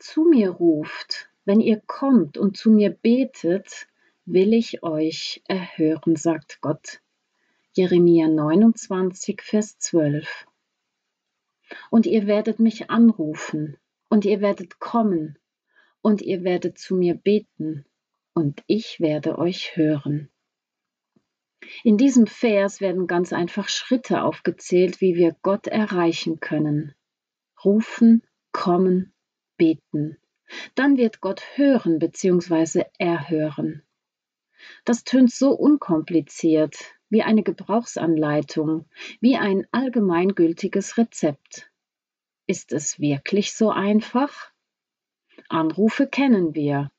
zu mir ruft, wenn ihr kommt und zu mir betet, will ich euch erhören, sagt Gott. Jeremia 29, Vers 12. Und ihr werdet mich anrufen, und ihr werdet kommen, und ihr werdet zu mir beten, und ich werde euch hören. In diesem Vers werden ganz einfach Schritte aufgezählt, wie wir Gott erreichen können. Rufen, kommen, beten. Dann wird Gott hören bzw. erhören. Das tönt so unkompliziert, wie eine Gebrauchsanleitung, wie ein allgemeingültiges Rezept. Ist es wirklich so einfach? Anrufe kennen wir.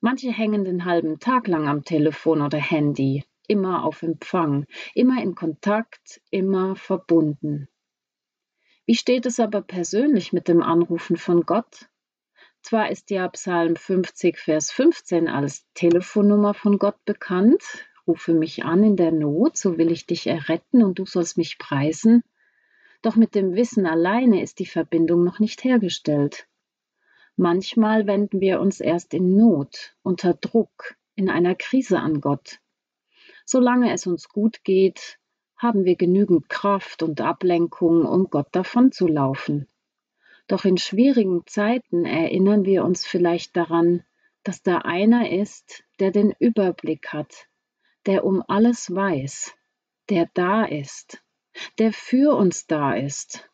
Manche hängen den halben Tag lang am Telefon oder Handy, immer auf Empfang, immer in Kontakt, immer verbunden. Wie steht es aber persönlich mit dem Anrufen von Gott? Zwar ist ja Psalm 50, Vers 15 als Telefonnummer von Gott bekannt, rufe mich an in der Not, so will ich dich erretten und du sollst mich preisen, doch mit dem Wissen alleine ist die Verbindung noch nicht hergestellt. Manchmal wenden wir uns erst in Not, unter Druck, in einer Krise an Gott. Solange es uns gut geht, haben wir genügend Kraft und Ablenkung, um Gott davonzulaufen. Doch in schwierigen Zeiten erinnern wir uns vielleicht daran, dass da einer ist, der den Überblick hat, der um alles weiß, der da ist, der für uns da ist.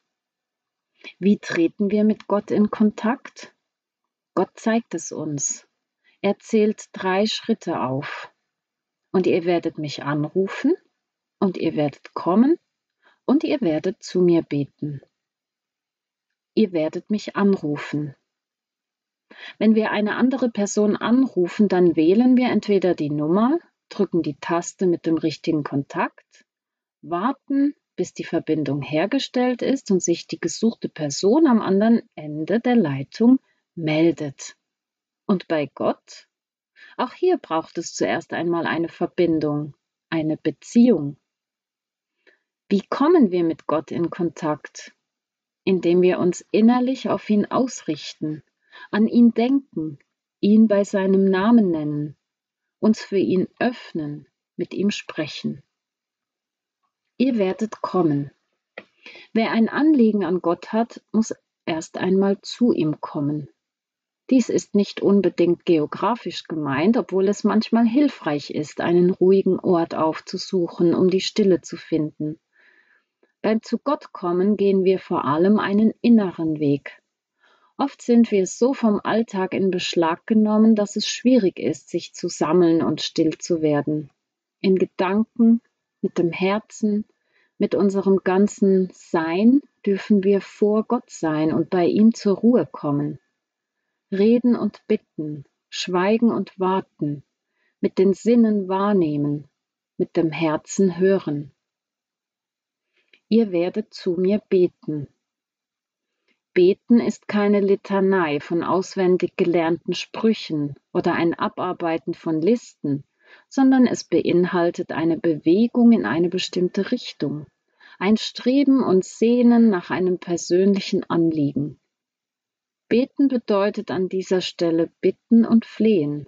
Wie treten wir mit Gott in Kontakt? Gott zeigt es uns. Er zählt drei Schritte auf. Und ihr werdet mich anrufen, und ihr werdet kommen, und ihr werdet zu mir beten ihr werdet mich anrufen. Wenn wir eine andere Person anrufen, dann wählen wir entweder die Nummer, drücken die Taste mit dem richtigen Kontakt, warten, bis die Verbindung hergestellt ist und sich die gesuchte Person am anderen Ende der Leitung meldet. Und bei Gott? Auch hier braucht es zuerst einmal eine Verbindung, eine Beziehung. Wie kommen wir mit Gott in Kontakt? Indem wir uns innerlich auf ihn ausrichten, an ihn denken, ihn bei seinem Namen nennen, uns für ihn öffnen, mit ihm sprechen. Ihr werdet kommen. Wer ein Anliegen an Gott hat, muss erst einmal zu ihm kommen. Dies ist nicht unbedingt geografisch gemeint, obwohl es manchmal hilfreich ist, einen ruhigen Ort aufzusuchen, um die Stille zu finden. Beim zu Gott kommen gehen wir vor allem einen inneren Weg. Oft sind wir so vom Alltag in Beschlag genommen, dass es schwierig ist, sich zu sammeln und still zu werden. In Gedanken, mit dem Herzen, mit unserem ganzen Sein dürfen wir vor Gott sein und bei ihm zur Ruhe kommen. Reden und bitten, schweigen und warten, mit den Sinnen wahrnehmen, mit dem Herzen hören ihr werdet zu mir beten. Beten ist keine Litanei von auswendig gelernten Sprüchen oder ein Abarbeiten von Listen, sondern es beinhaltet eine Bewegung in eine bestimmte Richtung, ein Streben und Sehnen nach einem persönlichen Anliegen. Beten bedeutet an dieser Stelle bitten und flehen.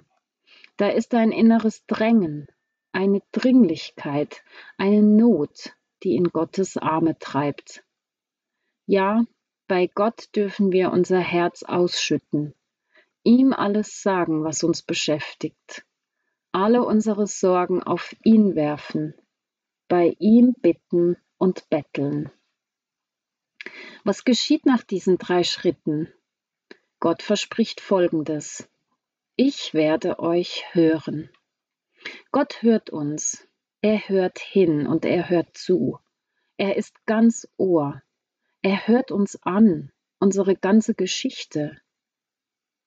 Da ist ein inneres Drängen, eine Dringlichkeit, eine Not, die in Gottes Arme treibt. Ja, bei Gott dürfen wir unser Herz ausschütten, ihm alles sagen, was uns beschäftigt, alle unsere Sorgen auf ihn werfen, bei ihm bitten und betteln. Was geschieht nach diesen drei Schritten? Gott verspricht Folgendes. Ich werde euch hören. Gott hört uns, er hört hin und er hört zu. Er ist ganz Ohr. Er hört uns an, unsere ganze Geschichte.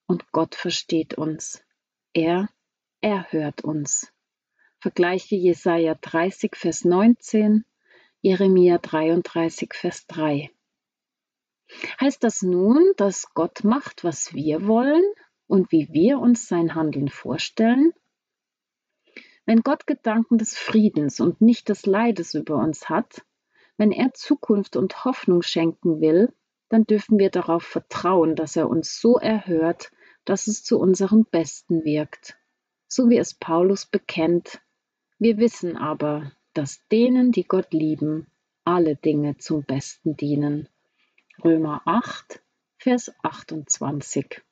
Und Gott versteht uns. Er, er hört uns. Vergleiche Jesaja 30, Vers 19, Jeremia 33, Vers 3. Heißt das nun, dass Gott macht, was wir wollen und wie wir uns sein Handeln vorstellen? Wenn Gott Gedanken des Friedens und nicht des Leides über uns hat, wenn er Zukunft und Hoffnung schenken will, dann dürfen wir darauf vertrauen, dass er uns so erhört, dass es zu unserem Besten wirkt. So wie es Paulus bekennt. Wir wissen aber, dass denen, die Gott lieben, alle Dinge zum Besten dienen. Römer 8, Vers 28.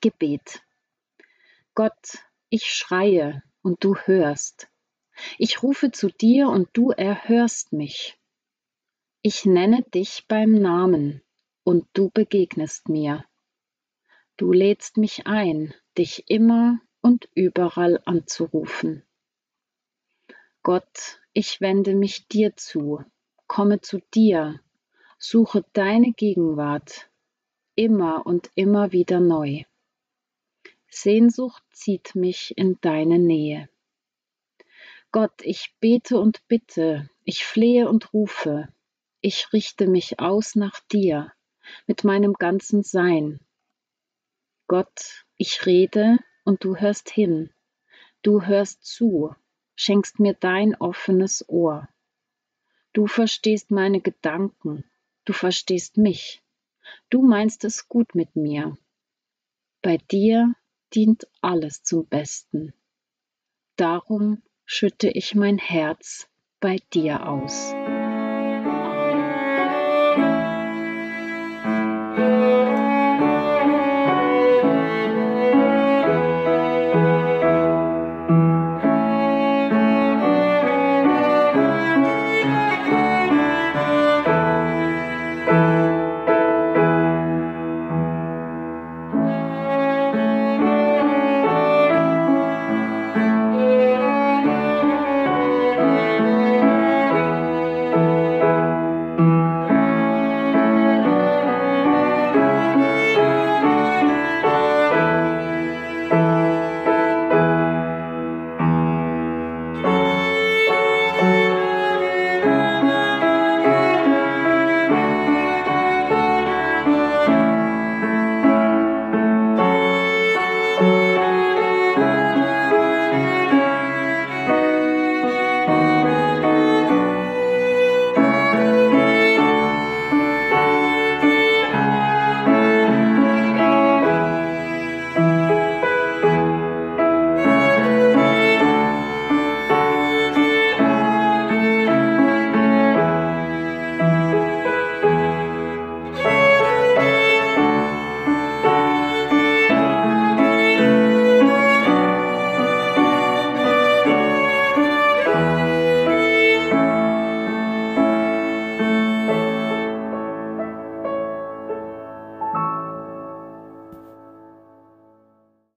Gebet. Gott, ich schreie und du hörst. Ich rufe zu dir und du erhörst mich. Ich nenne dich beim Namen und du begegnest mir. Du lädst mich ein, dich immer und überall anzurufen. Gott, ich wende mich dir zu, komme zu dir, suche deine Gegenwart, immer und immer wieder neu. Sehnsucht zieht mich in deine Nähe. Gott, ich bete und bitte, ich flehe und rufe, ich richte mich aus nach dir mit meinem ganzen Sein. Gott, ich rede und du hörst hin, du hörst zu, schenkst mir dein offenes Ohr. Du verstehst meine Gedanken, du verstehst mich, du meinst es gut mit mir. Bei dir dient alles zum Besten. Darum schütte ich mein Herz bei dir aus.